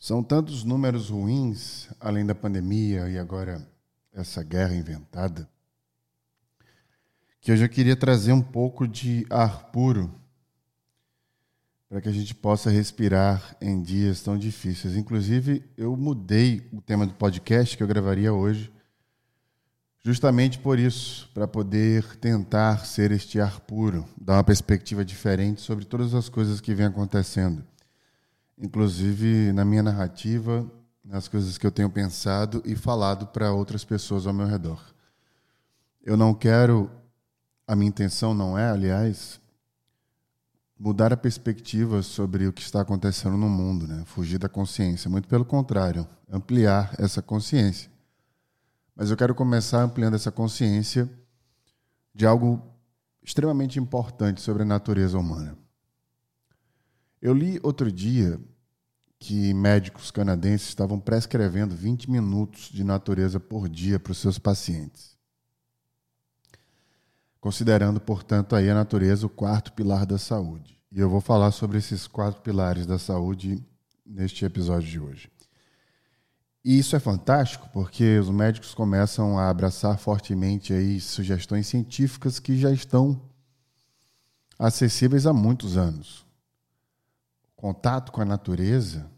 São tantos números ruins, além da pandemia e agora essa guerra inventada, que eu já queria trazer um pouco de ar puro para que a gente possa respirar em dias tão difíceis. Inclusive, eu mudei o tema do podcast que eu gravaria hoje, justamente por isso, para poder tentar ser este ar puro, dar uma perspectiva diferente sobre todas as coisas que vêm acontecendo inclusive na minha narrativa, nas coisas que eu tenho pensado e falado para outras pessoas ao meu redor. Eu não quero, a minha intenção não é, aliás, mudar a perspectiva sobre o que está acontecendo no mundo, né? fugir da consciência. Muito pelo contrário, ampliar essa consciência. Mas eu quero começar ampliando essa consciência de algo extremamente importante sobre a natureza humana. Eu li outro dia que médicos canadenses estavam prescrevendo 20 minutos de natureza por dia para os seus pacientes. Considerando, portanto, aí a natureza o quarto pilar da saúde. E eu vou falar sobre esses quatro pilares da saúde neste episódio de hoje. E isso é fantástico porque os médicos começam a abraçar fortemente aí sugestões científicas que já estão acessíveis há muitos anos contato com a natureza,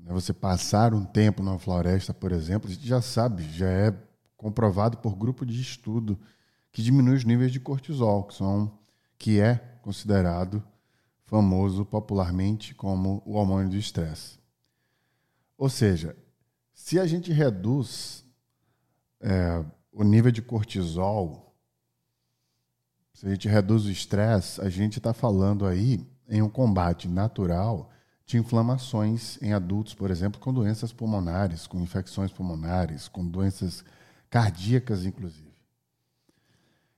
né, você passar um tempo numa floresta, por exemplo, a gente já sabe, já é comprovado por grupo de estudo que diminui os níveis de cortisol, que, são, que é considerado famoso popularmente como o hormônio do estresse. Ou seja, se a gente reduz é, o nível de cortisol, se a gente reduz o estresse, a gente está falando aí em um combate natural de inflamações em adultos, por exemplo, com doenças pulmonares, com infecções pulmonares, com doenças cardíacas, inclusive.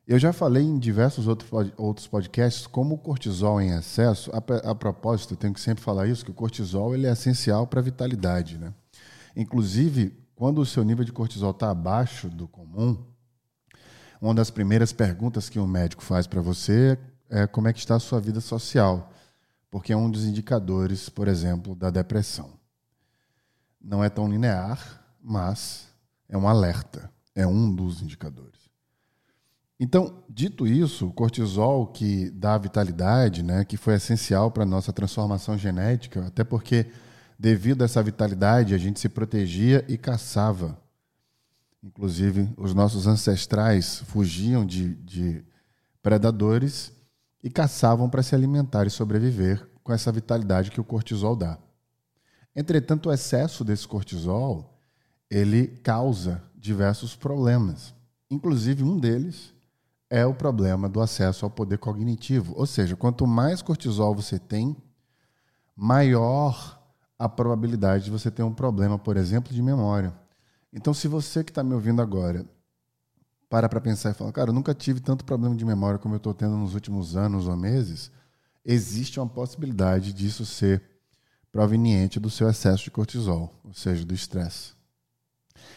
Eu já falei em diversos outros podcasts como o cortisol em excesso. A, a propósito, eu tenho que sempre falar isso, que o cortisol ele é essencial para a vitalidade. Né? Inclusive, quando o seu nível de cortisol está abaixo do comum, uma das primeiras perguntas que um médico faz para você é como é que está a sua vida social porque é um dos indicadores, por exemplo, da depressão. Não é tão linear, mas é um alerta, é um dos indicadores. Então, dito isso, o cortisol que dá vitalidade, né, que foi essencial para a nossa transformação genética, até porque devido a essa vitalidade a gente se protegia e caçava. Inclusive, os nossos ancestrais fugiam de, de predadores e caçavam para se alimentar e sobreviver com essa vitalidade que o cortisol dá. Entretanto, o excesso desse cortisol, ele causa diversos problemas. Inclusive, um deles é o problema do acesso ao poder cognitivo. Ou seja, quanto mais cortisol você tem, maior a probabilidade de você ter um problema, por exemplo, de memória. Então, se você que está me ouvindo agora para para pensar e falar, cara, eu nunca tive tanto problema de memória como eu estou tendo nos últimos anos ou meses, existe uma possibilidade disso ser proveniente do seu excesso de cortisol, ou seja, do estresse.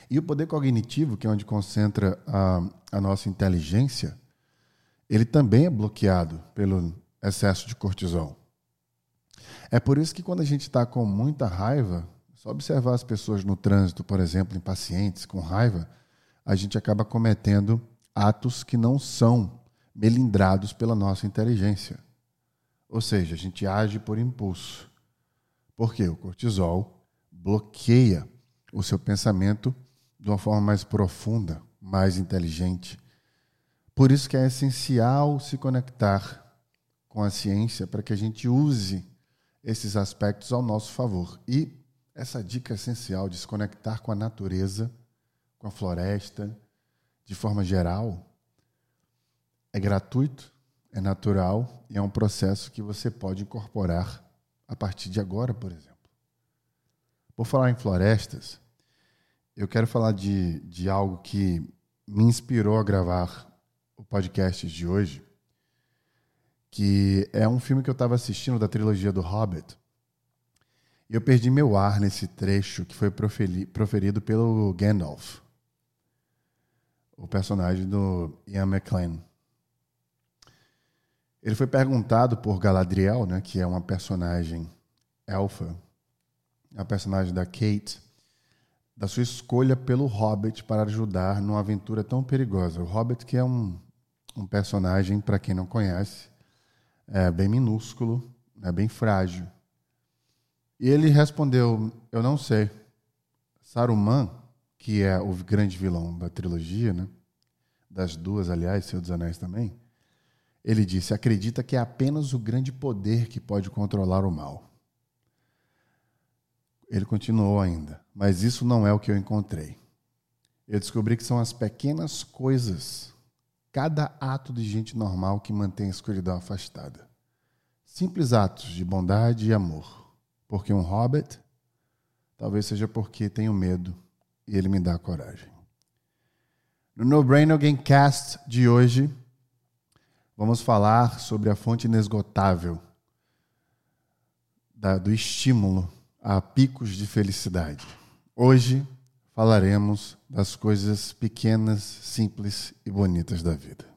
E o poder cognitivo, que é onde concentra a, a nossa inteligência, ele também é bloqueado pelo excesso de cortisol. É por isso que quando a gente está com muita raiva, só observar as pessoas no trânsito, por exemplo, impacientes, com raiva, a gente acaba cometendo atos que não são melindrados pela nossa inteligência. Ou seja, a gente age por impulso. Porque o cortisol bloqueia o seu pensamento de uma forma mais profunda, mais inteligente. Por isso que é essencial se conectar com a ciência para que a gente use esses aspectos ao nosso favor. E essa dica essencial de se conectar com a natureza com a floresta, de forma geral, é gratuito, é natural e é um processo que você pode incorporar a partir de agora, por exemplo. Por falar em florestas, eu quero falar de, de algo que me inspirou a gravar o podcast de hoje, que é um filme que eu estava assistindo da trilogia do Hobbit. E eu perdi meu ar nesse trecho que foi proferido pelo Gandalf o personagem do Ian McClane. Ele foi perguntado por Galadriel, né, que é uma personagem elfa, a personagem da Kate, da sua escolha pelo Hobbit para ajudar numa aventura tão perigosa. O Hobbit que é um, um personagem, para quem não conhece, é bem minúsculo, é bem frágil. E ele respondeu: Eu não sei. Saruman, que é o grande vilão da trilogia, né? das duas, aliás, Senhor dos Anéis também, ele disse: acredita que é apenas o grande poder que pode controlar o mal. Ele continuou ainda, mas isso não é o que eu encontrei. Eu descobri que são as pequenas coisas, cada ato de gente normal que mantém a escuridão afastada. Simples atos de bondade e amor. Porque um hobbit, talvez seja porque tenho medo e ele me dá coragem. No No Brain Again Cast de hoje, vamos falar sobre a fonte inesgotável da, do estímulo a picos de felicidade. Hoje falaremos das coisas pequenas, simples e bonitas da vida.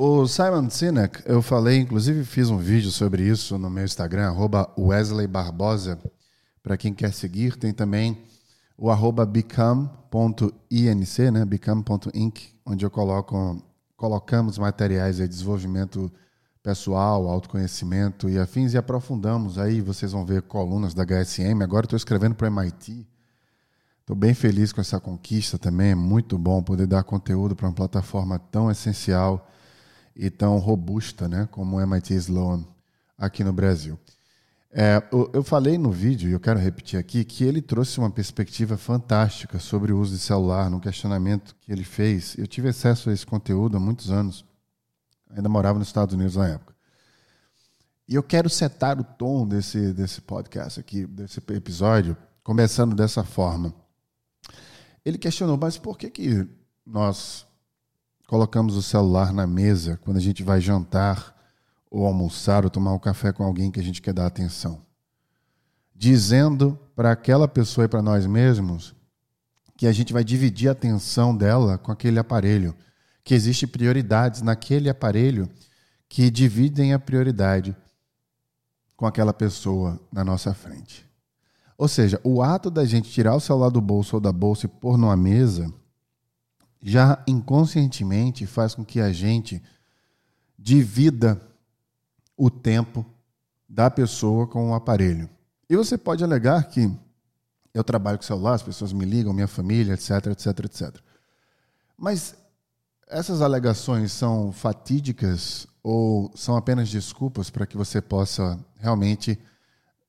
O Simon Sinek, eu falei, inclusive fiz um vídeo sobre isso no meu Instagram, Wesley Barbosa. Para quem quer seguir, tem também o become.inc, né? become.inc, onde eu coloco, colocamos materiais de desenvolvimento pessoal, autoconhecimento e afins, e aprofundamos. Aí vocês vão ver colunas da HSM. Agora estou escrevendo para o MIT. Estou bem feliz com essa conquista também. É muito bom poder dar conteúdo para uma plataforma tão essencial e tão robusta né, como MIT Sloan aqui no Brasil. É, eu falei no vídeo, e eu quero repetir aqui, que ele trouxe uma perspectiva fantástica sobre o uso de celular no questionamento que ele fez. Eu tive acesso a esse conteúdo há muitos anos, ainda morava nos Estados Unidos na época. E eu quero setar o tom desse, desse podcast aqui, desse episódio, começando dessa forma. Ele questionou, mas por que, que nós colocamos o celular na mesa quando a gente vai jantar ou almoçar ou tomar um café com alguém que a gente quer dar atenção. Dizendo para aquela pessoa e para nós mesmos que a gente vai dividir a atenção dela com aquele aparelho, que existe prioridades naquele aparelho que dividem a prioridade com aquela pessoa na nossa frente. Ou seja, o ato da gente tirar o celular do bolso ou da bolsa e pôr numa mesa já inconscientemente faz com que a gente divida o tempo da pessoa com o aparelho. E você pode alegar que eu trabalho com celular, as pessoas me ligam, minha família, etc, etc, etc. Mas essas alegações são fatídicas ou são apenas desculpas para que você possa realmente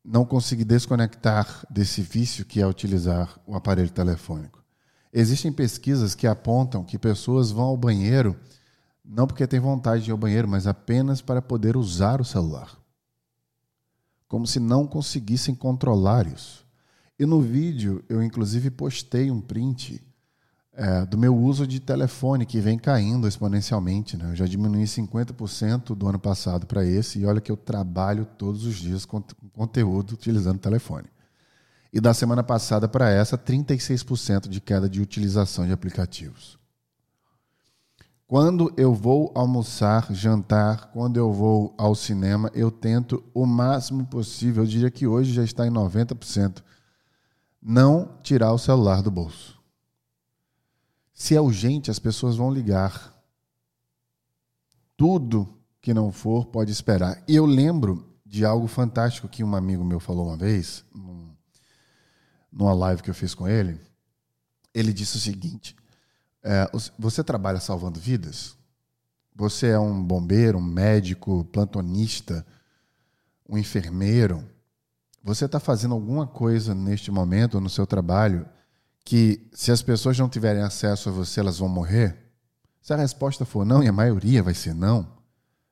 não conseguir desconectar desse vício que é utilizar o aparelho telefônico? Existem pesquisas que apontam que pessoas vão ao banheiro não porque têm vontade de ir ao banheiro, mas apenas para poder usar o celular. Como se não conseguissem controlar isso. E no vídeo eu inclusive postei um print é, do meu uso de telefone que vem caindo exponencialmente. Né? Eu já diminui 50% do ano passado para esse e olha que eu trabalho todos os dias com conteúdo utilizando telefone. E da semana passada para essa, 36% de queda de utilização de aplicativos. Quando eu vou almoçar, jantar, quando eu vou ao cinema, eu tento o máximo possível, eu diria que hoje já está em 90%, não tirar o celular do bolso. Se é urgente, as pessoas vão ligar. Tudo que não for pode esperar. E eu lembro de algo fantástico que um amigo meu falou uma vez, numa live que eu fiz com ele, ele disse o seguinte: é, você trabalha salvando vidas? Você é um bombeiro, um médico, plantonista, um enfermeiro? Você está fazendo alguma coisa neste momento no seu trabalho que, se as pessoas não tiverem acesso a você, elas vão morrer? Se a resposta for não, e a maioria vai ser não,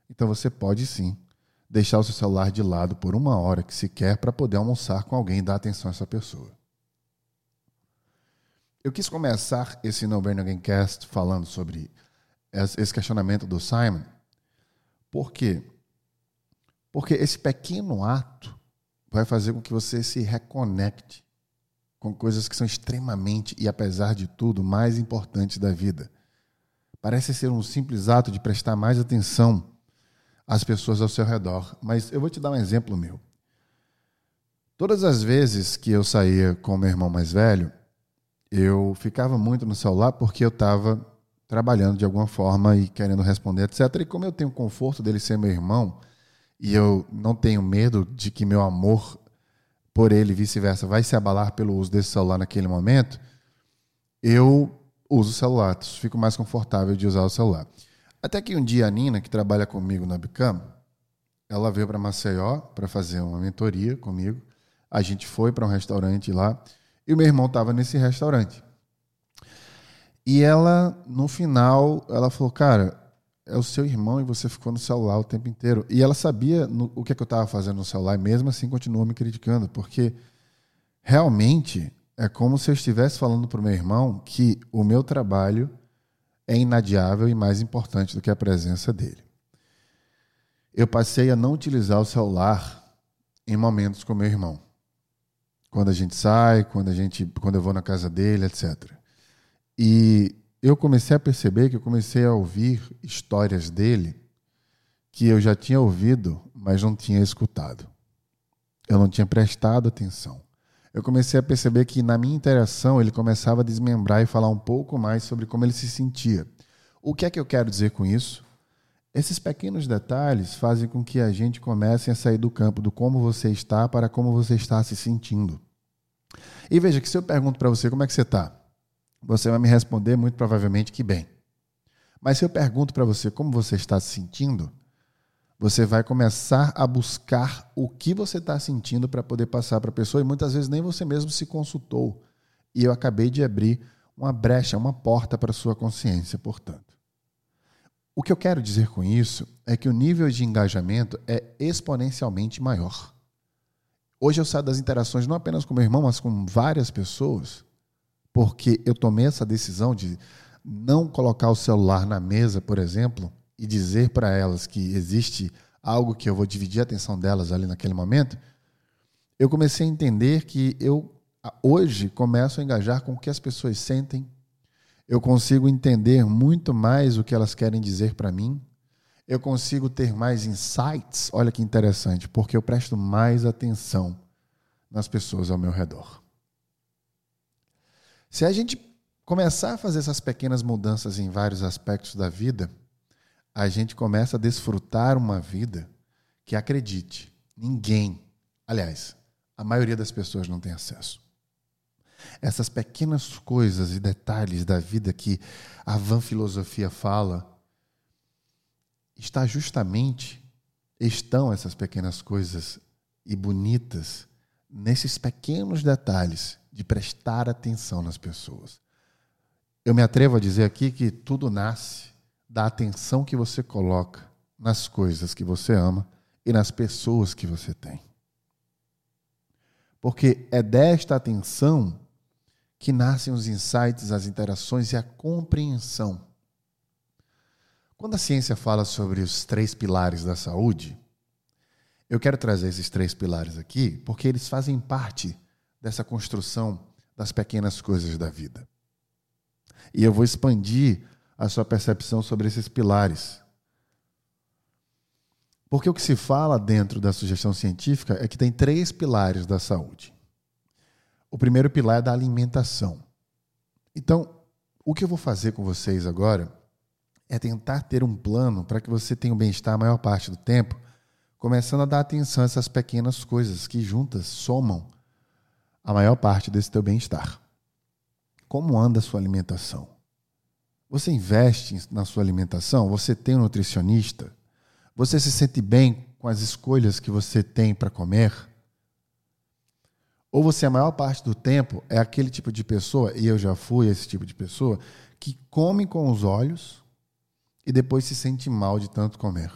então você pode sim deixar o seu celular de lado por uma hora que se quer para poder almoçar com alguém e dar atenção a essa pessoa. Eu quis começar esse No Again Cast falando sobre esse questionamento do Simon. Por quê? Porque esse pequeno ato vai fazer com que você se reconecte com coisas que são extremamente e, apesar de tudo, mais importantes da vida. Parece ser um simples ato de prestar mais atenção às pessoas ao seu redor. Mas eu vou te dar um exemplo meu. Todas as vezes que eu saía com meu irmão mais velho, eu ficava muito no celular porque eu estava trabalhando de alguma forma e querendo responder, etc. E como eu tenho o conforto dele ser meu irmão e eu não tenho medo de que meu amor por ele vice-versa vai se abalar pelo uso desse celular naquele momento, eu uso o celular, fico mais confortável de usar o celular. Até que um dia a Nina, que trabalha comigo na Bicam, ela veio para Maceió para fazer uma mentoria comigo. A gente foi para um restaurante lá e o meu irmão estava nesse restaurante. E ela, no final, ela falou: Cara, é o seu irmão e você ficou no celular o tempo inteiro. E ela sabia no, o que, é que eu estava fazendo no celular e mesmo assim continuou me criticando, porque realmente é como se eu estivesse falando para o meu irmão que o meu trabalho é inadiável e mais importante do que a presença dele. Eu passei a não utilizar o celular em momentos com meu irmão. Quando a gente sai, quando a gente, quando eu vou na casa dele, etc. E eu comecei a perceber que eu comecei a ouvir histórias dele que eu já tinha ouvido, mas não tinha escutado. Eu não tinha prestado atenção. Eu comecei a perceber que na minha interação ele começava a desmembrar e falar um pouco mais sobre como ele se sentia. O que é que eu quero dizer com isso? Esses pequenos detalhes fazem com que a gente comece a sair do campo do como você está para como você está se sentindo. E veja que se eu pergunto para você como é que você está, você vai me responder muito provavelmente que bem. Mas se eu pergunto para você como você está se sentindo, você vai começar a buscar o que você está sentindo para poder passar para a pessoa e muitas vezes nem você mesmo se consultou. E eu acabei de abrir uma brecha, uma porta para a sua consciência, portanto. O que eu quero dizer com isso é que o nível de engajamento é exponencialmente maior. Hoje eu saio das interações não apenas com meu irmão, mas com várias pessoas porque eu tomei essa decisão de não colocar o celular na mesa, por exemplo, e dizer para elas que existe algo que eu vou dividir a atenção delas ali naquele momento, eu comecei a entender que eu hoje começo a engajar com o que as pessoas sentem. Eu consigo entender muito mais o que elas querem dizer para mim. Eu consigo ter mais insights. Olha que interessante, porque eu presto mais atenção nas pessoas ao meu redor. Se a gente começar a fazer essas pequenas mudanças em vários aspectos da vida, a gente começa a desfrutar uma vida que, acredite, ninguém, aliás, a maioria das pessoas não tem acesso. Essas pequenas coisas e detalhes da vida que a van filosofia fala, está justamente, estão essas pequenas coisas e bonitas nesses pequenos detalhes de prestar atenção nas pessoas. Eu me atrevo a dizer aqui que tudo nasce da atenção que você coloca nas coisas que você ama e nas pessoas que você tem. Porque é desta atenção que nascem os insights, as interações e a compreensão. Quando a ciência fala sobre os três pilares da saúde, eu quero trazer esses três pilares aqui porque eles fazem parte dessa construção das pequenas coisas da vida. E eu vou expandir a sua percepção sobre esses pilares. Porque o que se fala dentro da sugestão científica é que tem três pilares da saúde. O primeiro pilar é da alimentação. Então, o que eu vou fazer com vocês agora é tentar ter um plano para que você tenha o um bem-estar a maior parte do tempo, começando a dar atenção a essas pequenas coisas que juntas somam a maior parte desse teu bem-estar. Como anda a sua alimentação? Você investe na sua alimentação? Você tem um nutricionista? Você se sente bem com as escolhas que você tem para comer? Ou você, a maior parte do tempo, é aquele tipo de pessoa, e eu já fui esse tipo de pessoa, que come com os olhos e depois se sente mal de tanto comer.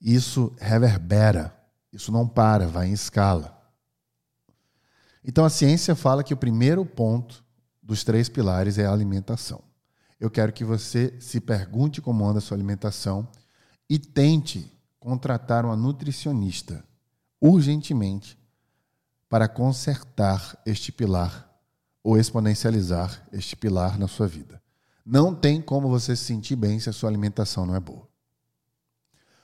Isso reverbera, isso não para, vai em escala. Então a ciência fala que o primeiro ponto dos três pilares é a alimentação. Eu quero que você se pergunte como anda a sua alimentação e tente contratar uma nutricionista, urgentemente para consertar este pilar ou exponencializar este pilar na sua vida. Não tem como você se sentir bem se a sua alimentação não é boa.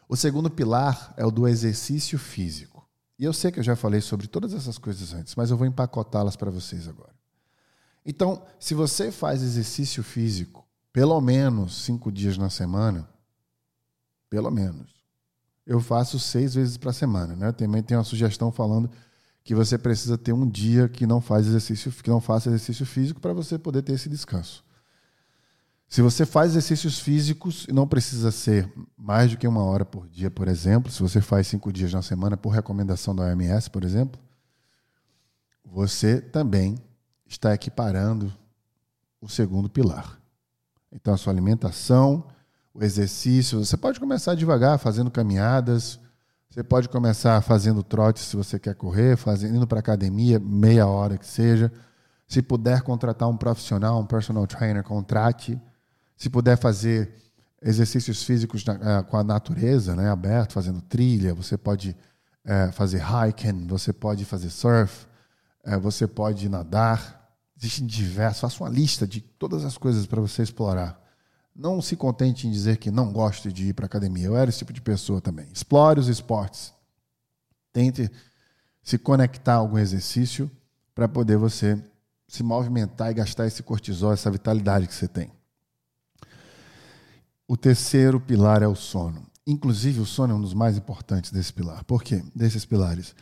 O segundo pilar é o do exercício físico. E eu sei que eu já falei sobre todas essas coisas antes, mas eu vou empacotá-las para vocês agora. Então, se você faz exercício físico pelo menos cinco dias na semana, pelo menos, eu faço seis vezes para semana. Né? Também tem uma sugestão falando que você precisa ter um dia que não faz exercício, que não faça exercício físico para você poder ter esse descanso. Se você faz exercícios físicos, e não precisa ser mais do que uma hora por dia, por exemplo, se você faz cinco dias na semana, por recomendação da OMS, por exemplo, você também está equiparando o segundo pilar. Então, a sua alimentação, o exercício, você pode começar devagar, fazendo caminhadas, você pode começar fazendo trote se você quer correr, fazendo, indo para academia, meia hora que seja. Se puder contratar um profissional, um personal trainer, contrate se puder fazer exercícios físicos na, uh, com a natureza, né, aberto, fazendo trilha, você pode uh, fazer hiking, você pode fazer surf, uh, você pode nadar. Existem diversos. Faça uma lista de todas as coisas para você explorar. Não se contente em dizer que não gosta de ir para academia. Eu era esse tipo de pessoa também. Explore os esportes. Tente se conectar a algum exercício para poder você se movimentar e gastar esse cortisol, essa vitalidade que você tem. O terceiro pilar é o sono. Inclusive, o sono é um dos mais importantes desse pilar. Por quê? Desses pilares.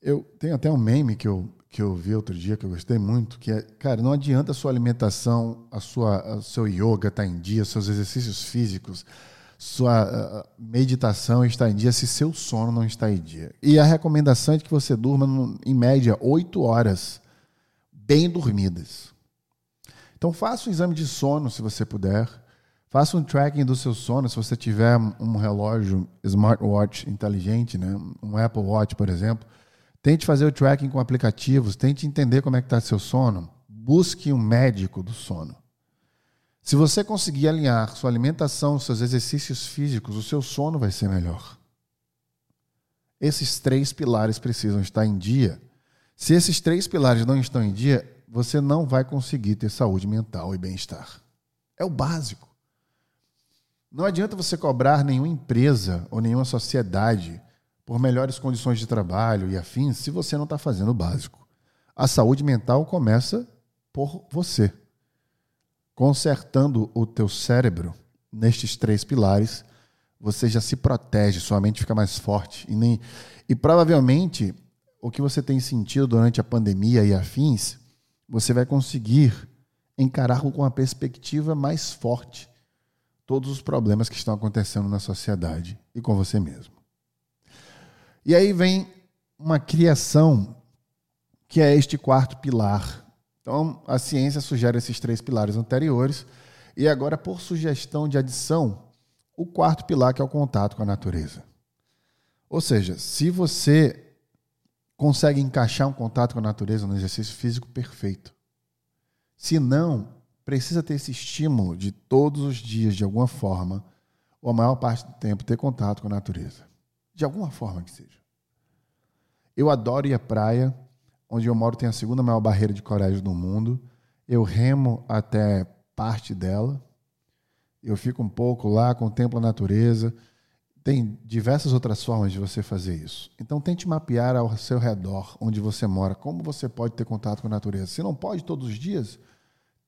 Eu tenho até um meme que eu, que eu vi outro dia que eu gostei muito, que é, cara, não adianta a sua alimentação, a sua, o seu yoga estar tá em dia, seus exercícios físicos, sua meditação está em dia se seu sono não está em dia. E a recomendação é que você durma, em média, oito horas bem dormidas. Então, faça um exame de sono, se você puder Faça um tracking do seu sono. Se você tiver um relógio smartwatch inteligente, né? um Apple Watch, por exemplo, tente fazer o tracking com aplicativos, tente entender como é que está seu sono. Busque um médico do sono. Se você conseguir alinhar sua alimentação, seus exercícios físicos, o seu sono vai ser melhor. Esses três pilares precisam estar em dia. Se esses três pilares não estão em dia, você não vai conseguir ter saúde mental e bem-estar. É o básico. Não adianta você cobrar nenhuma empresa ou nenhuma sociedade por melhores condições de trabalho e afins se você não está fazendo o básico. A saúde mental começa por você. Consertando o teu cérebro nestes três pilares, você já se protege, sua mente fica mais forte. E, nem, e provavelmente o que você tem sentido durante a pandemia e afins, você vai conseguir encarar com uma perspectiva mais forte todos os problemas que estão acontecendo na sociedade e com você mesmo. E aí vem uma criação que é este quarto pilar. Então, a ciência sugere esses três pilares anteriores e agora, por sugestão de adição, o quarto pilar que é o contato com a natureza. Ou seja, se você consegue encaixar um contato com a natureza no exercício físico perfeito. Se não, precisa ter esse estímulo de todos os dias, de alguma forma, ou a maior parte do tempo, ter contato com a natureza. De alguma forma que seja. Eu adoro ir à praia, onde eu moro tem a segunda maior barreira de coragem do mundo. Eu remo até parte dela. Eu fico um pouco lá, contemplo a natureza. Tem diversas outras formas de você fazer isso. Então tente mapear ao seu redor, onde você mora, como você pode ter contato com a natureza. Se não pode todos os dias,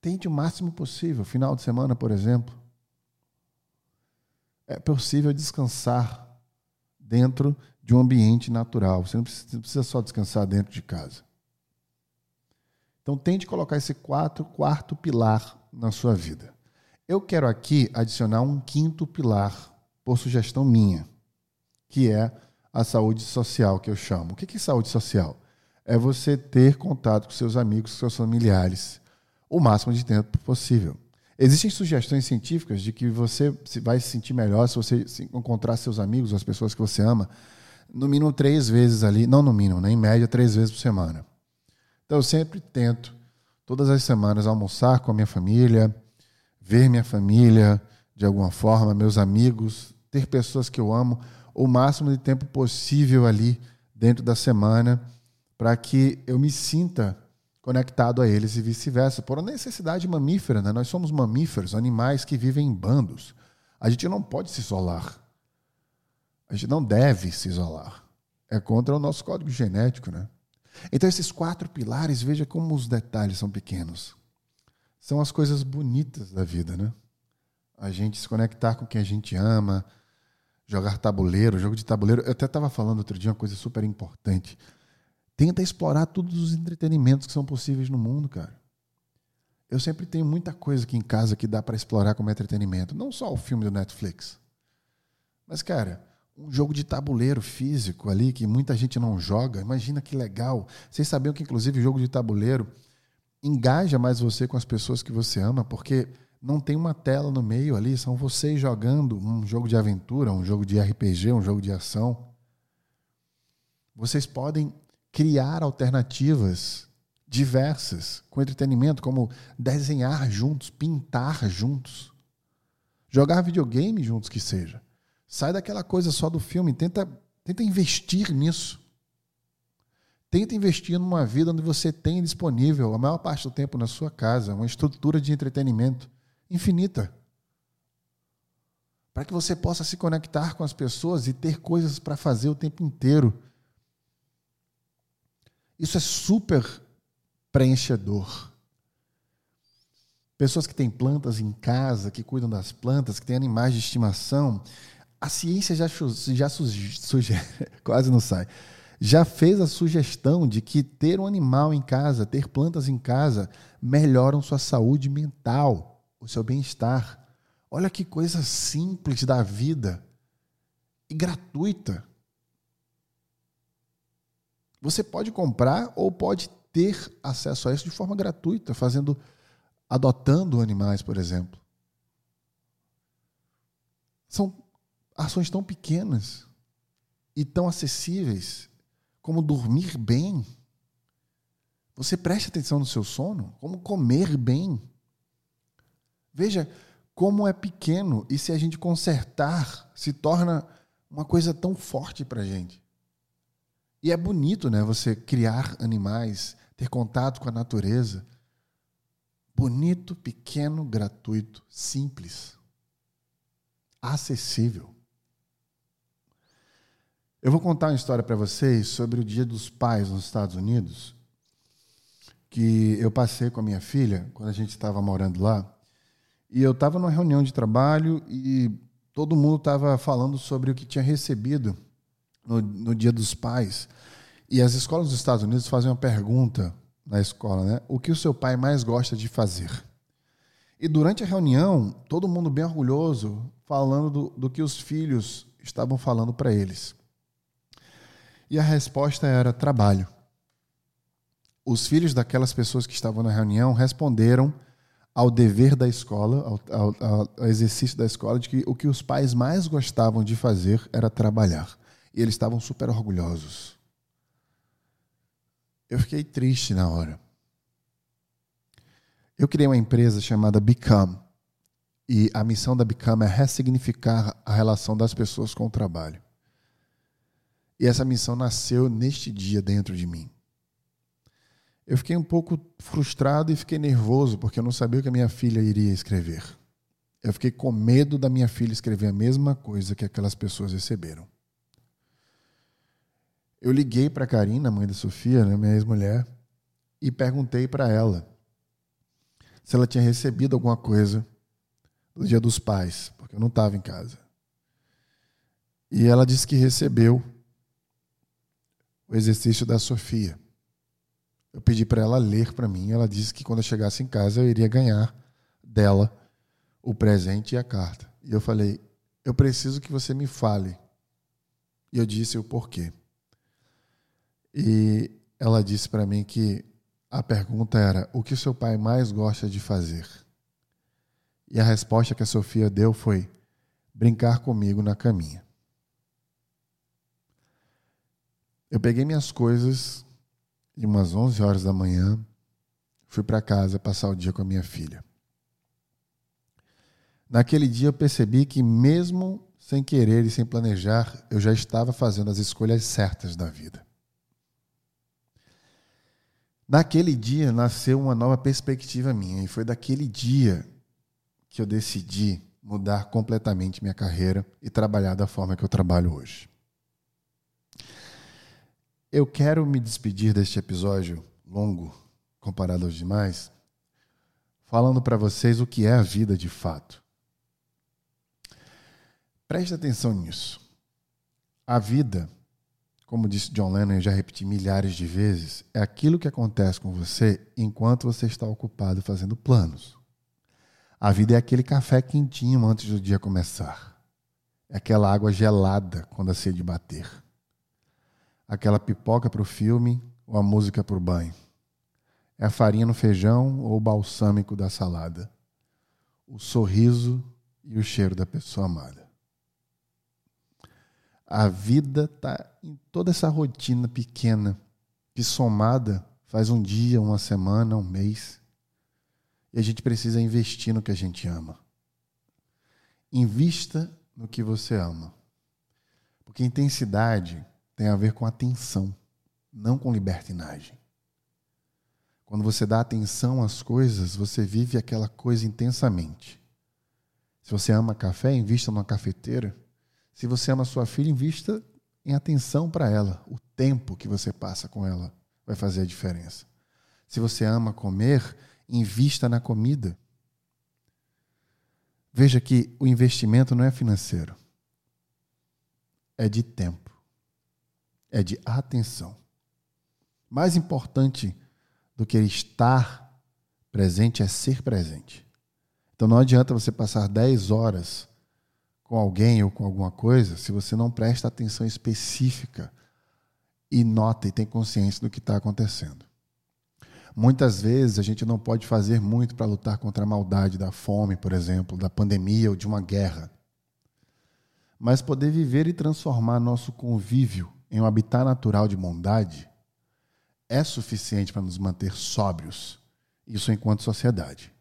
Tente o máximo possível. Final de semana, por exemplo. É possível descansar dentro de um ambiente natural. Você não precisa, só descansar dentro de casa. Então, tente colocar esse quatro, quarto pilar na sua vida. Eu quero aqui adicionar um quinto pilar, por sugestão minha, que é a saúde social, que eu chamo. O que é saúde social? É você ter contato com seus amigos, com seus familiares, o máximo de tempo possível. Existem sugestões científicas de que você vai se sentir melhor se você encontrar seus amigos, as pessoas que você ama, no mínimo três vezes ali, não no mínimo, né, em média três vezes por semana. Então eu sempre tento, todas as semanas, almoçar com a minha família, ver minha família de alguma forma, meus amigos, ter pessoas que eu amo. o máximo de tempo possível ali dentro da semana para que eu me sinta conectado a eles e vice-versa. Por necessidade mamífera, né? nós somos mamíferos, animais que vivem em bandos. A gente não pode se isolar. A gente não deve se isolar. É contra o nosso código genético, né? Então, esses quatro pilares, veja como os detalhes são pequenos. São as coisas bonitas da vida, né? A gente se conectar com quem a gente ama, jogar tabuleiro, jogo de tabuleiro. Eu até estava falando outro dia uma coisa super importante. Tenta explorar todos os entretenimentos que são possíveis no mundo, cara. Eu sempre tenho muita coisa aqui em casa que dá para explorar como entretenimento. Não só o filme do Netflix. Mas, cara, um jogo de tabuleiro físico ali que muita gente não joga. Imagina que legal. Vocês sabiam que, inclusive, jogo de tabuleiro engaja mais você com as pessoas que você ama, porque não tem uma tela no meio ali, são vocês jogando um jogo de aventura, um jogo de RPG, um jogo de ação. Vocês podem criar alternativas diversas com entretenimento, como desenhar juntos, pintar juntos, jogar videogame juntos que seja. Sai daquela coisa só do filme, tenta, tenta investir nisso. Tenta investir numa vida onde você tem disponível a maior parte do tempo na sua casa uma estrutura de entretenimento infinita. Para que você possa se conectar com as pessoas e ter coisas para fazer o tempo inteiro. Isso é super preenchedor. Pessoas que têm plantas em casa, que cuidam das plantas, que têm animais de estimação. A ciência já, já sugere, quase não sai, já fez a sugestão de que ter um animal em casa, ter plantas em casa, melhoram sua saúde mental, o seu bem-estar. Olha que coisa simples da vida e gratuita. Você pode comprar ou pode ter acesso a isso de forma gratuita, fazendo, adotando animais, por exemplo. São ações tão pequenas e tão acessíveis como dormir bem. Você preste atenção no seu sono, como comer bem. Veja como é pequeno e se a gente consertar, se torna uma coisa tão forte para a gente. E é bonito, né? Você criar animais, ter contato com a natureza. Bonito, pequeno, gratuito, simples, acessível. Eu vou contar uma história para vocês sobre o Dia dos Pais nos Estados Unidos, que eu passei com a minha filha quando a gente estava morando lá. E eu estava numa reunião de trabalho e todo mundo estava falando sobre o que tinha recebido no, no Dia dos Pais. E as escolas dos Estados Unidos fazem uma pergunta na escola, né? O que o seu pai mais gosta de fazer? E durante a reunião, todo mundo bem orgulhoso, falando do, do que os filhos estavam falando para eles. E a resposta era trabalho. Os filhos daquelas pessoas que estavam na reunião responderam ao dever da escola, ao, ao, ao exercício da escola, de que o que os pais mais gostavam de fazer era trabalhar. E eles estavam super orgulhosos. Eu fiquei triste na hora. Eu criei uma empresa chamada Become. E a missão da Become é ressignificar a relação das pessoas com o trabalho. E essa missão nasceu neste dia dentro de mim. Eu fiquei um pouco frustrado e fiquei nervoso porque eu não sabia o que a minha filha iria escrever. Eu fiquei com medo da minha filha escrever a mesma coisa que aquelas pessoas receberam. Eu liguei para a Karina, mãe da Sofia, né, minha ex-mulher, e perguntei para ela se ela tinha recebido alguma coisa do Dia dos Pais, porque eu não estava em casa. E ela disse que recebeu o exercício da Sofia. Eu pedi para ela ler para mim. Ela disse que quando eu chegasse em casa eu iria ganhar dela o presente e a carta. E eu falei: eu preciso que você me fale. E eu disse o porquê. E ela disse para mim que a pergunta era: o que seu pai mais gosta de fazer? E a resposta que a Sofia deu foi: brincar comigo na caminha. Eu peguei minhas coisas e umas 11 horas da manhã fui para casa passar o dia com a minha filha. Naquele dia eu percebi que mesmo sem querer e sem planejar, eu já estava fazendo as escolhas certas da vida. Naquele dia nasceu uma nova perspectiva minha, e foi daquele dia que eu decidi mudar completamente minha carreira e trabalhar da forma que eu trabalho hoje. Eu quero me despedir deste episódio longo comparado aos demais, falando para vocês o que é a vida de fato. Preste atenção nisso. A vida como disse John Lennon, eu já repeti milhares de vezes, é aquilo que acontece com você enquanto você está ocupado fazendo planos. A vida é aquele café quentinho antes do dia começar. É aquela água gelada quando a sede bater. Aquela pipoca para o filme ou a música para o banho. É a farinha no feijão ou o balsâmico da salada. O sorriso e o cheiro da pessoa amada. A vida está em toda essa rotina pequena, que somada faz um dia, uma semana, um mês. E a gente precisa investir no que a gente ama. Invista no que você ama. Porque intensidade tem a ver com atenção, não com libertinagem. Quando você dá atenção às coisas, você vive aquela coisa intensamente. Se você ama café, invista numa cafeteira se você ama sua filha, invista em atenção para ela. O tempo que você passa com ela vai fazer a diferença. Se você ama comer, invista na comida. Veja que o investimento não é financeiro, é de tempo, é de atenção. Mais importante do que estar presente é ser presente. Então não adianta você passar 10 horas com alguém ou com alguma coisa se você não presta atenção específica e nota e tem consciência do que está acontecendo. Muitas vezes a gente não pode fazer muito para lutar contra a maldade da fome, por exemplo, da pandemia ou de uma guerra. Mas poder viver e transformar nosso convívio em um habitat natural de bondade é suficiente para nos manter sóbrios, isso enquanto sociedade.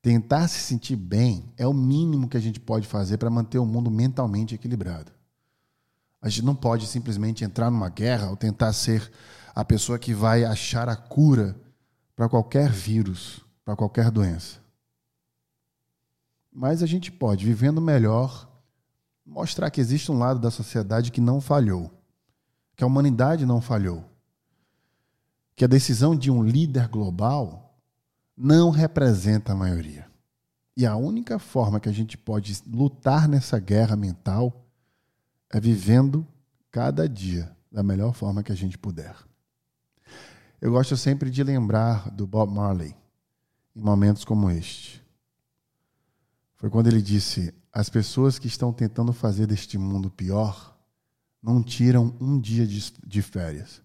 Tentar se sentir bem é o mínimo que a gente pode fazer para manter o mundo mentalmente equilibrado. A gente não pode simplesmente entrar numa guerra ou tentar ser a pessoa que vai achar a cura para qualquer vírus, para qualquer doença. Mas a gente pode, vivendo melhor, mostrar que existe um lado da sociedade que não falhou, que a humanidade não falhou, que a decisão de um líder global não representa a maioria. E a única forma que a gente pode lutar nessa guerra mental é vivendo cada dia da melhor forma que a gente puder. Eu gosto sempre de lembrar do Bob Marley em momentos como este. Foi quando ele disse: As pessoas que estão tentando fazer deste mundo pior não tiram um dia de, férias.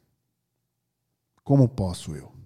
Como posso eu?